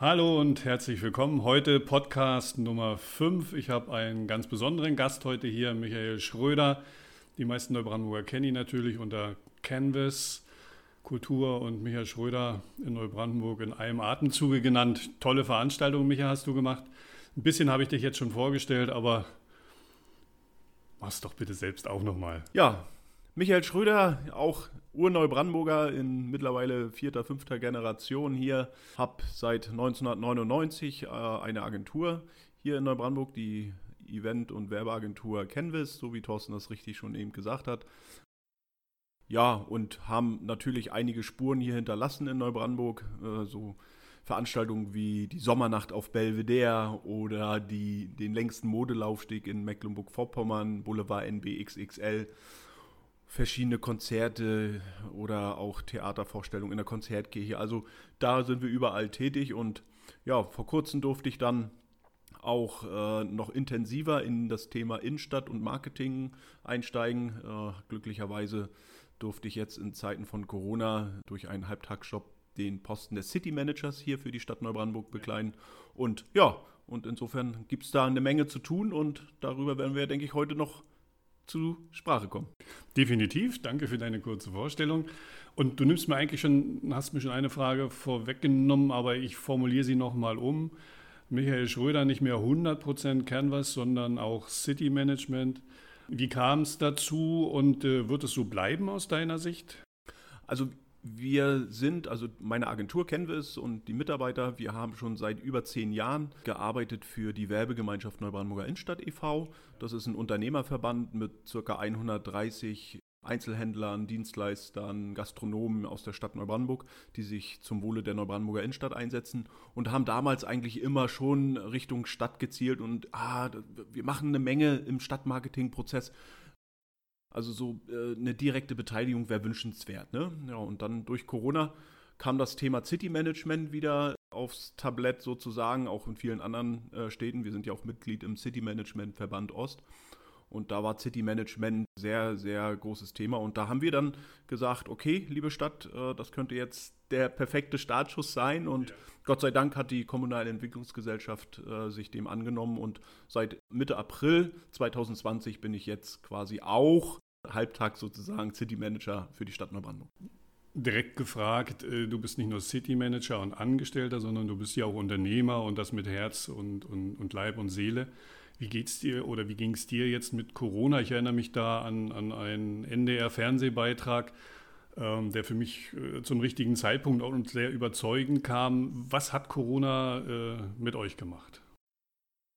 Hallo und herzlich willkommen. Heute Podcast Nummer 5. Ich habe einen ganz besonderen Gast heute hier, Michael Schröder. Die meisten Neubrandenburger kennen ihn natürlich unter Canvas Kultur und Michael Schröder in Neubrandenburg in einem Atemzuge genannt. Tolle Veranstaltung, Michael, hast du gemacht. Ein bisschen habe ich dich jetzt schon vorgestellt, aber mach's doch bitte selbst auch nochmal. Ja, Michael Schröder, auch Urneubrandenburger in mittlerweile vierter, fünfter Generation hier. Habe seit 1999 äh, eine Agentur hier in Neubrandenburg, die Event- und Werbeagentur Canvas, so wie Thorsten das richtig schon eben gesagt hat. Ja, und haben natürlich einige Spuren hier hinterlassen in Neubrandenburg. Äh, so Veranstaltungen wie die Sommernacht auf Belvedere oder die, den längsten Modelaufstieg in Mecklenburg-Vorpommern, Boulevard NBXXL verschiedene Konzerte oder auch Theatervorstellungen in der Konzertkirche. Also da sind wir überall tätig und ja, vor kurzem durfte ich dann auch äh, noch intensiver in das Thema Innenstadt und Marketing einsteigen. Äh, glücklicherweise durfte ich jetzt in Zeiten von Corona durch einen Halbtagsjob den Posten des City Managers hier für die Stadt Neubrandenburg bekleiden. Und ja, und insofern gibt es da eine Menge zu tun und darüber werden wir, denke ich, heute noch zu Sprache kommen. Definitiv, danke für deine kurze Vorstellung. Und du nimmst mir eigentlich schon, hast mir schon eine Frage vorweggenommen, aber ich formuliere sie nochmal um. Michael Schröder nicht mehr 100% Canvas, sondern auch City Management. Wie kam es dazu und äh, wird es so bleiben aus deiner Sicht? Also wir sind, also meine Agentur Canvas und die Mitarbeiter, wir haben schon seit über zehn Jahren gearbeitet für die Werbegemeinschaft Neubrandenburger Innenstadt e.V. Das ist ein Unternehmerverband mit ca. 130 Einzelhändlern, Dienstleistern, Gastronomen aus der Stadt Neubrandenburg, die sich zum Wohle der Neubrandenburger Innenstadt einsetzen und haben damals eigentlich immer schon Richtung Stadt gezielt und ah, wir machen eine Menge im Stadtmarketingprozess. Also so äh, eine direkte Beteiligung wäre wünschenswert. Ne? Ja, und dann durch Corona kam das Thema City Management wieder aufs Tablett sozusagen, auch in vielen anderen äh, Städten. Wir sind ja auch Mitglied im City Management Verband Ost. Und da war City Management sehr, sehr großes Thema. Und da haben wir dann gesagt, okay, liebe Stadt, äh, das könnte jetzt der perfekte Startschuss sein. Und ja. Gott sei Dank hat die Kommunale Entwicklungsgesellschaft äh, sich dem angenommen. Und seit Mitte April 2020 bin ich jetzt quasi auch halbtags sozusagen City Manager für die Stadt Neubrandenburg. Direkt gefragt, äh, du bist nicht nur City Manager und Angestellter, sondern du bist ja auch Unternehmer und das mit Herz und, und, und Leib und Seele. Wie geht's dir oder wie ging es dir jetzt mit Corona? Ich erinnere mich da an, an einen NDR-Fernsehbeitrag, ähm, der für mich äh, zum richtigen Zeitpunkt auch und sehr überzeugend kam. Was hat Corona äh, mit euch gemacht?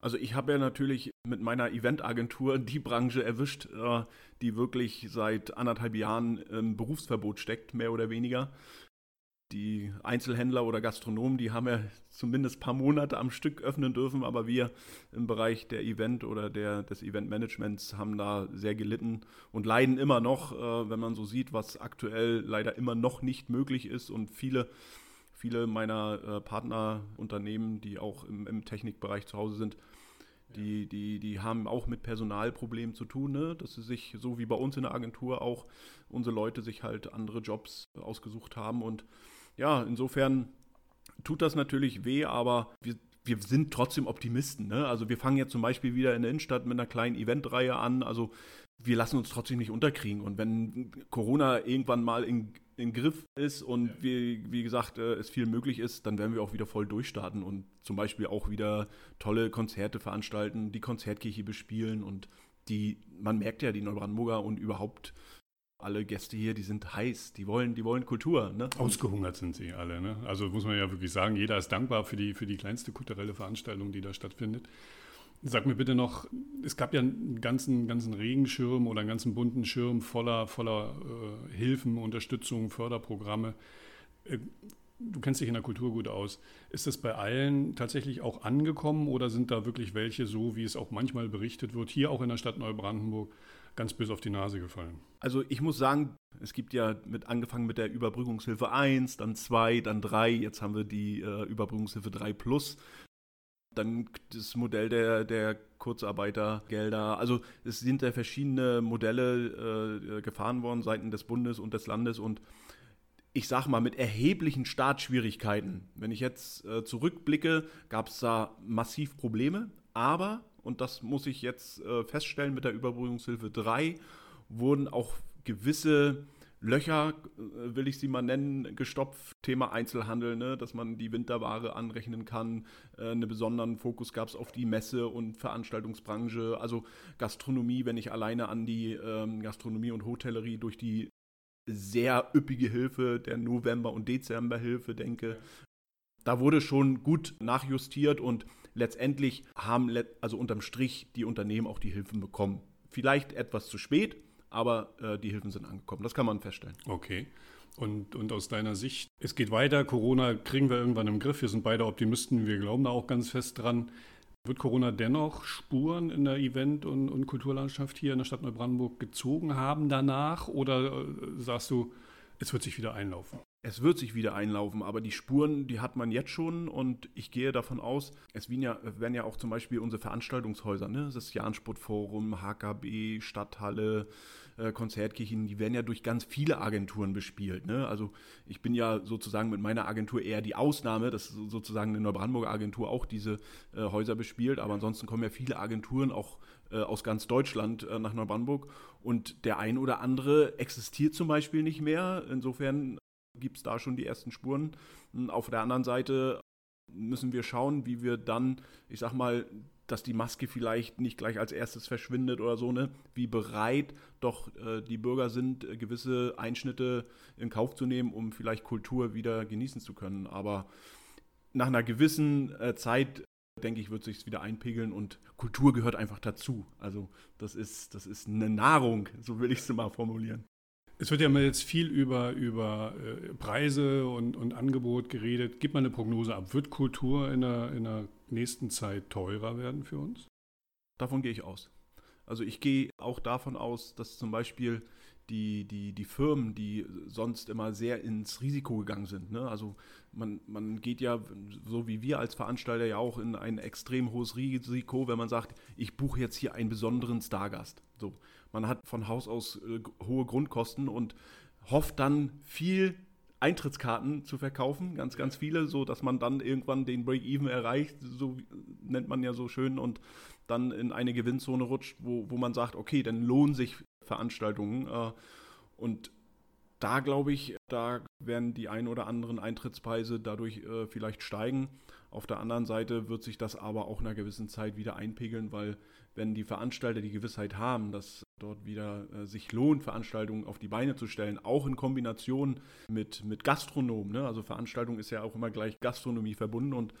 Also ich habe ja natürlich mit meiner Eventagentur die Branche erwischt, äh, die wirklich seit anderthalb Jahren im Berufsverbot steckt, mehr oder weniger die Einzelhändler oder Gastronomen, die haben ja zumindest ein paar Monate am Stück öffnen dürfen, aber wir im Bereich der Event oder der, des Eventmanagements haben da sehr gelitten und leiden immer noch, äh, wenn man so sieht, was aktuell leider immer noch nicht möglich ist und viele, viele meiner äh, Partnerunternehmen, die auch im, im Technikbereich zu Hause sind, die, die, die haben auch mit Personalproblemen zu tun, ne? dass sie sich, so wie bei uns in der Agentur, auch unsere Leute sich halt andere Jobs ausgesucht haben und ja, insofern tut das natürlich weh, aber wir, wir sind trotzdem Optimisten. Ne? Also wir fangen jetzt zum Beispiel wieder in der Innenstadt mit einer kleinen Eventreihe an. Also wir lassen uns trotzdem nicht unterkriegen. Und wenn Corona irgendwann mal in, in Griff ist und wie, wie gesagt, äh, es viel möglich ist, dann werden wir auch wieder voll durchstarten und zum Beispiel auch wieder tolle Konzerte veranstalten, die Konzertkirche bespielen und die, man merkt ja, die Neubrandenburger und überhaupt alle Gäste hier, die sind heiß, die wollen, die wollen Kultur. Ne? Ausgehungert sind sie alle. Ne? Also muss man ja wirklich sagen, jeder ist dankbar für die, für die kleinste kulturelle Veranstaltung, die da stattfindet. Sag mir bitte noch, es gab ja einen ganzen, ganzen Regenschirm oder einen ganzen bunten Schirm voller, voller äh, Hilfen, Unterstützung, Förderprogramme. Äh, du kennst dich in der Kultur gut aus. Ist das bei allen tatsächlich auch angekommen oder sind da wirklich welche, so wie es auch manchmal berichtet wird, hier auch in der Stadt Neubrandenburg, ganz böse auf die Nase gefallen. Also ich muss sagen, es gibt ja mit angefangen mit der Überbrückungshilfe 1, dann 2, dann 3, jetzt haben wir die äh, Überbrückungshilfe 3 Plus. Dann das Modell der, der Kurzarbeitergelder. Also es sind ja verschiedene Modelle äh, gefahren worden seitens des Bundes und des Landes und ich sag mal, mit erheblichen Startschwierigkeiten. Wenn ich jetzt äh, zurückblicke, gab es da massiv Probleme, aber, und das muss ich jetzt äh, feststellen mit der Überbrückungshilfe 3, wurden auch gewisse Löcher, äh, will ich sie mal nennen, gestopft. Thema Einzelhandel, ne? dass man die Winterware anrechnen kann. Äh, einen besonderen Fokus gab es auf die Messe- und Veranstaltungsbranche, also Gastronomie, wenn ich alleine an die ähm, Gastronomie und Hotellerie durch die sehr üppige Hilfe der November- und Dezemberhilfe denke. Da wurde schon gut nachjustiert und letztendlich haben, also unterm Strich, die Unternehmen auch die Hilfen bekommen. Vielleicht etwas zu spät, aber äh, die Hilfen sind angekommen. Das kann man feststellen. Okay. Und, und aus deiner Sicht, es geht weiter, Corona kriegen wir irgendwann im Griff. Wir sind beide Optimisten, wir glauben da auch ganz fest dran. Wird Corona dennoch Spuren in der Event- und, und Kulturlandschaft hier in der Stadt Neubrandenburg gezogen haben danach? Oder äh, sagst du, es wird sich wieder einlaufen? Es wird sich wieder einlaufen, aber die Spuren, die hat man jetzt schon und ich gehe davon aus, es werden ja, auch zum Beispiel unsere Veranstaltungshäuser, ne? das Jahn-Sportforum, HKB, Stadthalle, äh, Konzertkirchen, die werden ja durch ganz viele Agenturen bespielt. Ne? Also ich bin ja sozusagen mit meiner Agentur eher die Ausnahme, dass sozusagen eine Neubrandenburger Agentur auch diese äh, Häuser bespielt, aber ansonsten kommen ja viele Agenturen auch äh, aus ganz Deutschland äh, nach Neubrandenburg und der ein oder andere existiert zum Beispiel nicht mehr. Insofern gibt es da schon die ersten Spuren. Auf der anderen Seite müssen wir schauen, wie wir dann, ich sag mal, dass die Maske vielleicht nicht gleich als erstes verschwindet oder so, ne? Wie bereit doch äh, die Bürger sind, äh, gewisse Einschnitte in Kauf zu nehmen, um vielleicht Kultur wieder genießen zu können. Aber nach einer gewissen äh, Zeit, denke ich, wird sich wieder einpegeln und Kultur gehört einfach dazu. Also das ist, das ist eine Nahrung, so will ich es mal formulieren. Es wird ja mal jetzt viel über, über äh, Preise und, und Angebot geredet. Gibt man eine Prognose ab? Wird Kultur in der, in der nächsten Zeit teurer werden für uns? Davon gehe ich aus. Also ich gehe auch davon aus, dass zum Beispiel die, die, die Firmen, die sonst immer sehr ins Risiko gegangen sind. Ne? Also man, man geht ja, so wie wir als Veranstalter ja auch in ein extrem hohes Risiko, wenn man sagt, ich buche jetzt hier einen besonderen Stargast. So, man hat von Haus aus äh, hohe Grundkosten und hofft dann viel Eintrittskarten zu verkaufen, ganz, ganz viele, so dass man dann irgendwann den Break-Even erreicht, so nennt man ja so schön, und dann in eine Gewinnzone rutscht, wo, wo man sagt, okay, dann lohnen sich Veranstaltungen. Äh, und da glaube ich, da werden die ein oder anderen Eintrittspreise dadurch äh, vielleicht steigen. Auf der anderen Seite wird sich das aber auch in einer gewissen Zeit wieder einpegeln, weil wenn die Veranstalter die Gewissheit haben, dass dort wieder äh, sich lohnt, Veranstaltungen auf die Beine zu stellen, auch in Kombination mit, mit Gastronomen. Ne? Also Veranstaltung ist ja auch immer gleich Gastronomie verbunden und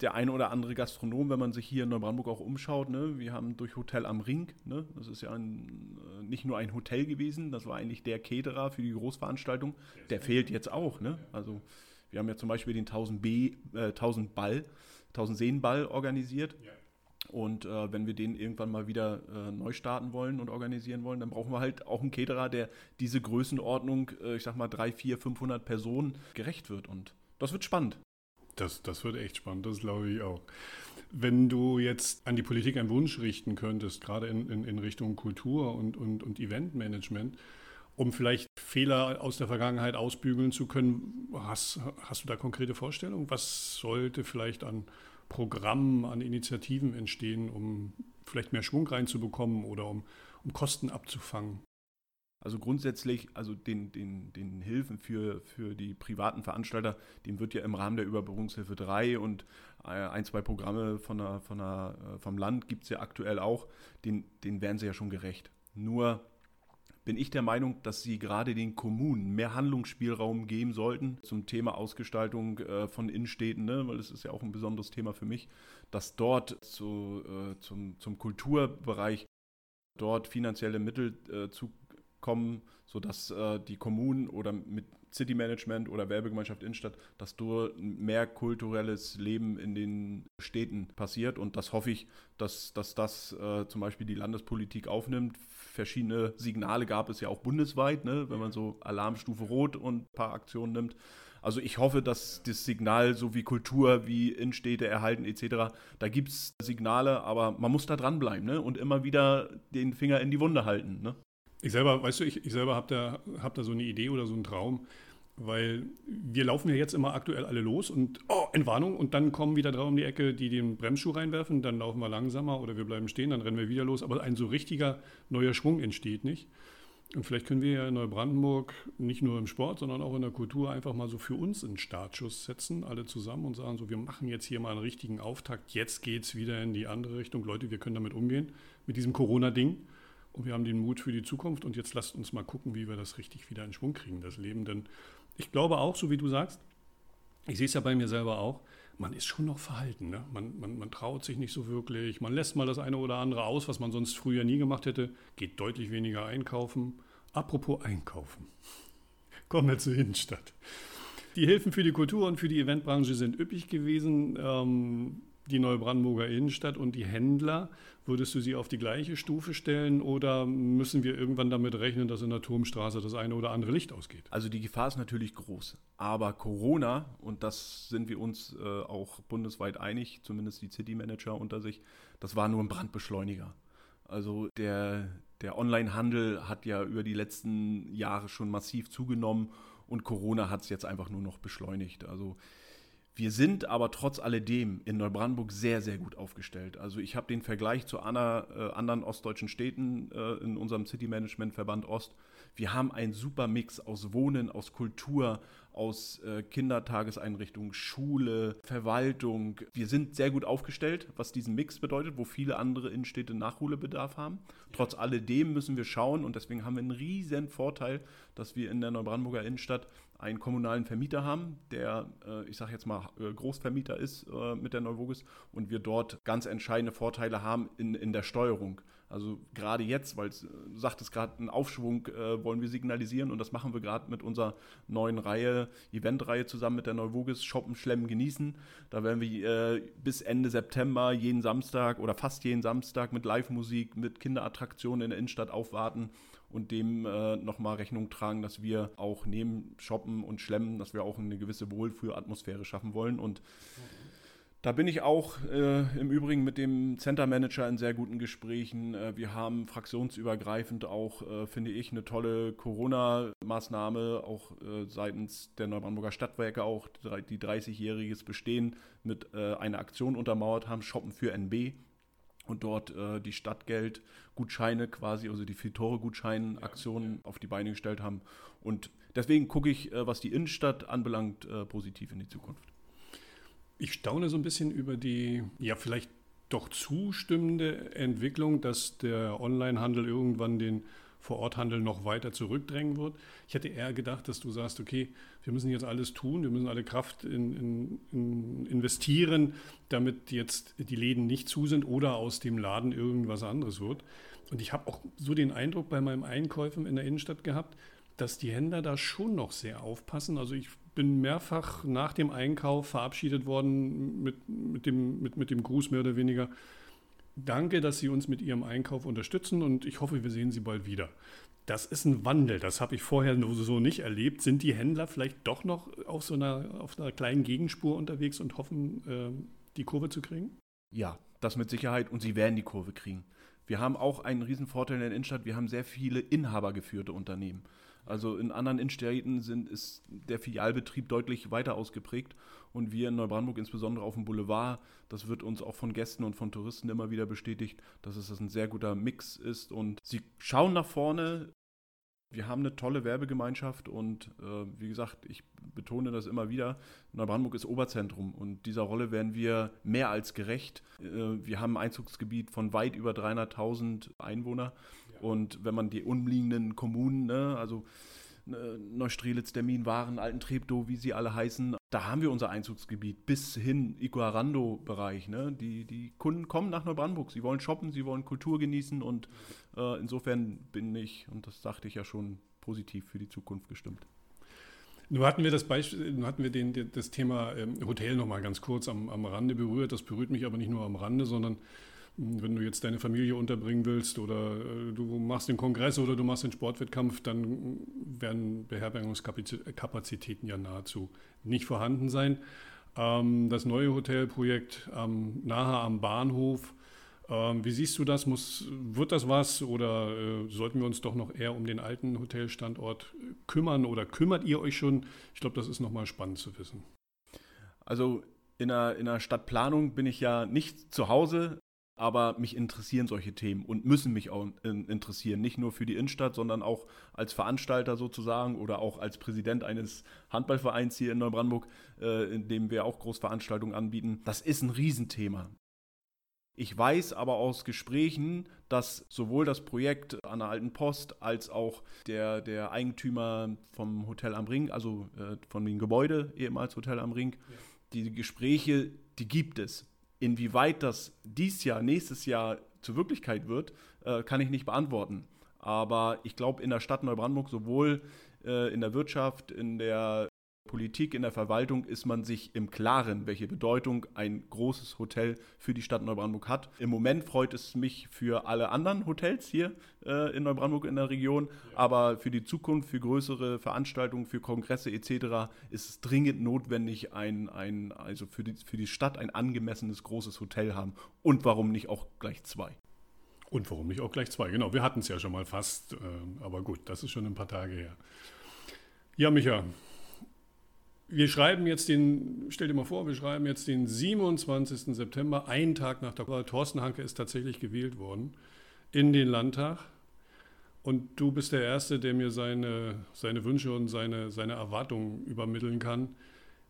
der eine oder andere Gastronom, wenn man sich hier in Neubrandenburg auch umschaut, ne, wir haben durch Hotel am Ring, ne, das ist ja ein, äh, nicht nur ein Hotel gewesen, das war eigentlich der Caterer für die Großveranstaltung, der fehlt jetzt auch. Ne? Also wir haben ja zum Beispiel den 1000 B, äh, 1000 Ball, 1000 Seenball organisiert. Ja. Und äh, wenn wir den irgendwann mal wieder äh, neu starten wollen und organisieren wollen, dann brauchen wir halt auch einen Caterer, der diese Größenordnung, äh, ich sag mal 3, 4, 500 Personen gerecht wird. Und das wird spannend. Das, das wird echt spannend, das glaube ich auch. Wenn du jetzt an die Politik einen Wunsch richten könntest, gerade in, in, in Richtung Kultur und, und, und Eventmanagement, um vielleicht Fehler aus der Vergangenheit ausbügeln zu können, hast, hast du da konkrete Vorstellungen? Was sollte vielleicht an Programmen, an Initiativen entstehen, um vielleicht mehr Schwung reinzubekommen oder um, um Kosten abzufangen? Also grundsätzlich, also den, den, den Hilfen für, für die privaten Veranstalter, dem wird ja im Rahmen der Überbrückungshilfe 3 und äh, ein, zwei Programme von der, von der, äh, vom Land gibt es ja aktuell auch, den, den werden sie ja schon gerecht. Nur bin ich der Meinung, dass sie gerade den Kommunen mehr Handlungsspielraum geben sollten zum Thema Ausgestaltung äh, von Innenstädten, ne? weil es ist ja auch ein besonderes Thema für mich, dass dort zu, äh, zum, zum Kulturbereich dort finanzielle Mittel äh, zukommen, sodass äh, die Kommunen oder mit City Management oder Werbegemeinschaft Innenstadt, dass dort mehr kulturelles Leben in den Städten passiert. Und das hoffe ich, dass, dass das äh, zum Beispiel die Landespolitik aufnimmt verschiedene Signale gab es ja auch bundesweit, ne, wenn man so Alarmstufe Rot und ein paar Aktionen nimmt. Also ich hoffe, dass das Signal so wie Kultur, wie Innenstädte erhalten etc., da gibt es Signale, aber man muss da dranbleiben ne? und immer wieder den Finger in die Wunde halten. Ne? Ich selber, weißt du, ich, ich selber habe da, hab da so eine Idee oder so einen Traum, Weil wir laufen ja jetzt immer aktuell alle los und, oh, Entwarnung, und dann kommen wieder drei um die Ecke, die den Bremsschuh reinwerfen, dann laufen wir langsamer oder wir bleiben stehen, dann rennen wir wieder los. Aber ein so richtiger neuer Schwung entsteht nicht. Und vielleicht können wir ja in Neubrandenburg nicht nur im Sport, sondern auch in der Kultur einfach mal so für uns einen Startschuss setzen, alle zusammen und sagen so, wir machen jetzt hier mal einen richtigen Auftakt. Jetzt geht es wieder in die andere Richtung. Leute, wir können damit umgehen, mit diesem Corona-Ding. Und wir haben den Mut für die Zukunft. Und jetzt lasst uns mal gucken, wie wir das richtig wieder in Schwung kriegen, das Leben. Denn ich glaube auch, so wie du sagst, ich sehe es ja bei mir selber auch, man ist schon noch verhalten. Ne? Man, man, man traut sich nicht so wirklich. Man lässt mal das eine oder andere aus, was man sonst früher nie gemacht hätte. Geht deutlich weniger einkaufen. Apropos einkaufen. Kommen wir zur Innenstadt. Die Hilfen für die Kultur und für die Eventbranche sind üppig gewesen. Ähm, die Neubrandenburger Innenstadt und die Händler, würdest du sie auf die gleiche Stufe stellen oder müssen wir irgendwann damit rechnen, dass in der Turmstraße das eine oder andere Licht ausgeht? Also die Gefahr ist natürlich groß. Aber Corona, und das sind wir uns äh, auch bundesweit einig, zumindest die City-Manager unter sich, das war nur ein Brandbeschleuniger. Also der, der Onlinehandel hat ja über die letzten Jahre schon massiv zugenommen und Corona hat es jetzt einfach nur noch beschleunigt. Also wir sind aber trotz alledem in Neubrandenburg sehr, sehr gut aufgestellt. Also ich habe den Vergleich zu Anna, äh, anderen ostdeutschen Städten äh, in unserem City Management Verband Ost. Wir haben einen super Mix aus Wohnen, aus Kultur, aus äh, Kindertageseinrichtungen, Schule, Verwaltung. Wir sind sehr gut aufgestellt, was diesen Mix bedeutet, wo viele andere Innenstädte Nachholbedarf haben. Trotz alledem müssen wir schauen und deswegen haben wir einen riesen Vorteil, dass wir in der Neubrandenburger Innenstadt einen kommunalen Vermieter haben, der, äh, ich sage jetzt mal, äh, Großvermieter ist äh, mit der Neuvogus und wir dort ganz entscheidende Vorteile haben in, in der Steuerung. Also gerade jetzt, weil es sagt es gerade, einen Aufschwung äh, wollen wir signalisieren und das machen wir gerade mit unserer neuen Reihe, Eventreihe zusammen mit der Neuvogis Shoppen, Schlemmen, Genießen. Da werden wir äh, bis Ende September jeden Samstag oder fast jeden Samstag mit Live-Musik, mit Kinderattraktionen in der Innenstadt aufwarten und dem äh, nochmal Rechnung tragen, dass wir auch neben Shoppen und Schlemmen, dass wir auch eine gewisse Wohlfühlatmosphäre schaffen wollen und da bin ich auch äh, im Übrigen mit dem Center Manager in sehr guten Gesprächen. Äh, wir haben fraktionsübergreifend auch, äh, finde ich, eine tolle Corona-Maßnahme, auch äh, seitens der Neubrandenburger Stadtwerke auch, die 30-jähriges Bestehen mit äh, einer Aktion untermauert haben, Shoppen für NB. Und dort äh, die Stadtgeld-Gutscheine quasi, also die Fitore-Gutschein-Aktionen auf die Beine gestellt haben. Und deswegen gucke ich, was die Innenstadt anbelangt, positiv in die Zukunft. Ich staune so ein bisschen über die, ja, vielleicht doch zustimmende Entwicklung, dass der Onlinehandel irgendwann den Vororthandel noch weiter zurückdrängen wird. Ich hätte eher gedacht, dass du sagst, okay, wir müssen jetzt alles tun, wir müssen alle Kraft in, in, in investieren, damit jetzt die Läden nicht zu sind oder aus dem Laden irgendwas anderes wird. Und ich habe auch so den Eindruck bei meinem Einkäufen in der Innenstadt gehabt, dass die Händler da schon noch sehr aufpassen. Also ich bin mehrfach nach dem Einkauf verabschiedet worden mit, mit, dem, mit, mit dem Gruß mehr oder weniger. Danke, dass Sie uns mit Ihrem Einkauf unterstützen und ich hoffe, wir sehen Sie bald wieder. Das ist ein Wandel, das habe ich vorher so nicht erlebt. Sind die Händler vielleicht doch noch auf so einer, auf einer kleinen Gegenspur unterwegs und hoffen, äh, die Kurve zu kriegen? Ja, das mit Sicherheit und sie werden die Kurve kriegen. Wir haben auch einen riesen Vorteil in der Innenstadt, wir haben sehr viele inhabergeführte Unternehmen. Also in anderen Innenstädten sind, ist der Filialbetrieb deutlich weiter ausgeprägt und wir in Neubrandenburg, insbesondere auf dem Boulevard, das wird uns auch von Gästen und von Touristen immer wieder bestätigt, dass es das ein sehr guter Mix ist und sie schauen nach vorne. Wir haben eine tolle Werbegemeinschaft und äh, wie gesagt, ich betone das immer wieder, Neubrandenburg ist Oberzentrum und dieser Rolle werden wir mehr als gerecht. Äh, wir haben ein Einzugsgebiet von weit über 300.000 Einwohnern und wenn man die umliegenden Kommunen, ne, also ne, Neustrelitz, Dermin, Waren, Alten Treptow, wie sie alle heißen, da haben wir unser Einzugsgebiet bis hin Iguarando-Bereich. Ne? Die, die Kunden kommen nach Neubrandenburg, sie wollen shoppen, sie wollen Kultur genießen und äh, insofern bin ich, und das sagte ich ja schon, positiv für die Zukunft gestimmt. Nun hatten wir das Beispiel, nun hatten wir den, das Thema ähm, Hotel noch mal ganz kurz am, am Rande berührt. Das berührt mich aber nicht nur am Rande, sondern wenn du jetzt deine Familie unterbringen willst oder äh, du machst den Kongress oder du machst den Sportwettkampf, dann werden Beherbergungskapazitäten ja nahezu nicht vorhanden sein. Ähm, das neue Hotelprojekt nahe am Bahnhof Ähm, wie siehst du das? Muss, wird das was oder äh, sollten wir uns doch noch eher um den alten Hotelstandort kümmern oder kümmert ihr euch schon? Ich glaube, das ist nochmal spannend zu wissen. Also in der, in der Stadtplanung bin ich ja nicht zu Hause, aber mich interessieren solche Themen und müssen mich auch interessieren. Nicht nur für die Innenstadt, sondern auch als Veranstalter sozusagen oder auch als Präsident eines Handballvereins hier in Neubrandenburg, äh, in dem wir auch Großveranstaltungen anbieten. Das ist ein Riesenthema. Ich weiß aber aus Gesprächen, dass sowohl das Projekt an der Alten Post als auch der, der Eigentümer vom Hotel am Ring, also äh, von dem Gebäude, ehemals Hotel am Ring, ja. die Gespräche, die gibt es. Inwieweit das dies Jahr, nächstes Jahr zur Wirklichkeit wird, äh, kann ich nicht beantworten. Aber ich glaube, in der Stadt Neubrandenburg, sowohl äh, in der Wirtschaft, in der Politik, in der Verwaltung ist man sich im Klaren, welche Bedeutung ein großes Hotel für die Stadt Neubrandenburg hat. Im Moment freut es mich für alle anderen Hotels hier äh, in Neubrandenburg in der Region, ja. aber für die Zukunft, für größere Veranstaltungen, für Kongresse etc. ist es dringend notwendig, ein, ein, also für, die, für die Stadt ein angemessenes großes Hotel haben. Und warum nicht auch gleich zwei? Und warum nicht auch gleich zwei? Genau, wir hatten es ja schon mal fast, äh, aber gut, das ist schon ein paar Tage her. Ja, Micha, wir schreiben jetzt den, stell dir mal vor, wir schreiben jetzt den 27. September, einen Tag nach der Wahl. Thorsten Hanke ist tatsächlich gewählt worden in den Landtag. Und du bist der Erste, der mir seine, seine Wünsche und seine, seine Erwartungen übermitteln kann.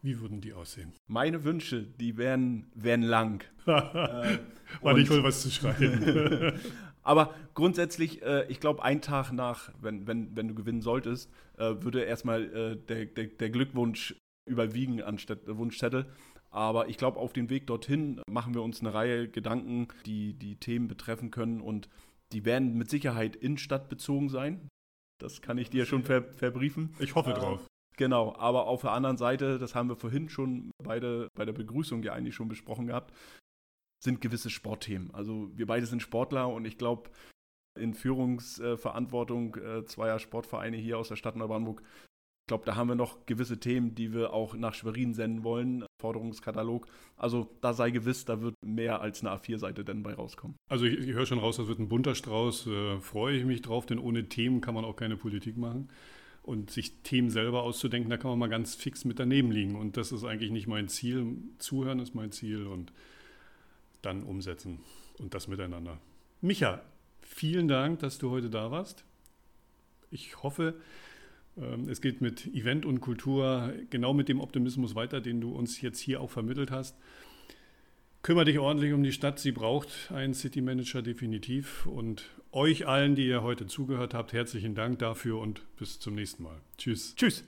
Wie würden die aussehen? Meine Wünsche, die wären, wären lang. äh, War nicht wohl was zu schreiben. Aber grundsätzlich, äh, ich glaube, ein Tag nach, wenn, wenn, wenn du gewinnen solltest, äh, würde erstmal äh, der, der, der Glückwunsch überwiegen anstatt Wunschzettel. Aber ich glaube, auf dem Weg dorthin machen wir uns eine Reihe Gedanken, die die Themen betreffen können und die werden mit Sicherheit innenstadtbezogen sein. Das kann ich dir schon ver verbriefen. Ich hoffe äh, drauf. Genau, aber auf der anderen Seite, das haben wir vorhin schon beide bei der Begrüßung ja eigentlich schon besprochen gehabt, sind gewisse Sportthemen. Also wir beide sind Sportler und ich glaube, in Führungsverantwortung äh, zweier Sportvereine hier aus der Stadt Neubrandenburg glaube, da haben wir noch gewisse Themen, die wir auch nach Schwerin senden wollen. Forderungskatalog. Also da sei gewiss, da wird mehr als eine A4-Seite denn bei rauskommen. Also ich, ich höre schon raus, das wird ein bunter Strauß. Äh, freue ich mich drauf, denn ohne Themen kann man auch keine Politik machen. Und sich Themen selber auszudenken, da kann man mal ganz fix mit daneben liegen. Und das ist eigentlich nicht mein Ziel. Zuhören ist mein Ziel und dann umsetzen und das miteinander. Micha, vielen Dank, dass du heute da warst. Ich hoffe, es geht mit Event und Kultur genau mit dem Optimismus weiter, den du uns jetzt hier auch vermittelt hast. Kümmere dich ordentlich um die Stadt. Sie braucht einen City Manager definitiv. Und euch allen, die ihr heute zugehört habt, herzlichen Dank dafür und bis zum nächsten Mal. Tschüss. Tschüss.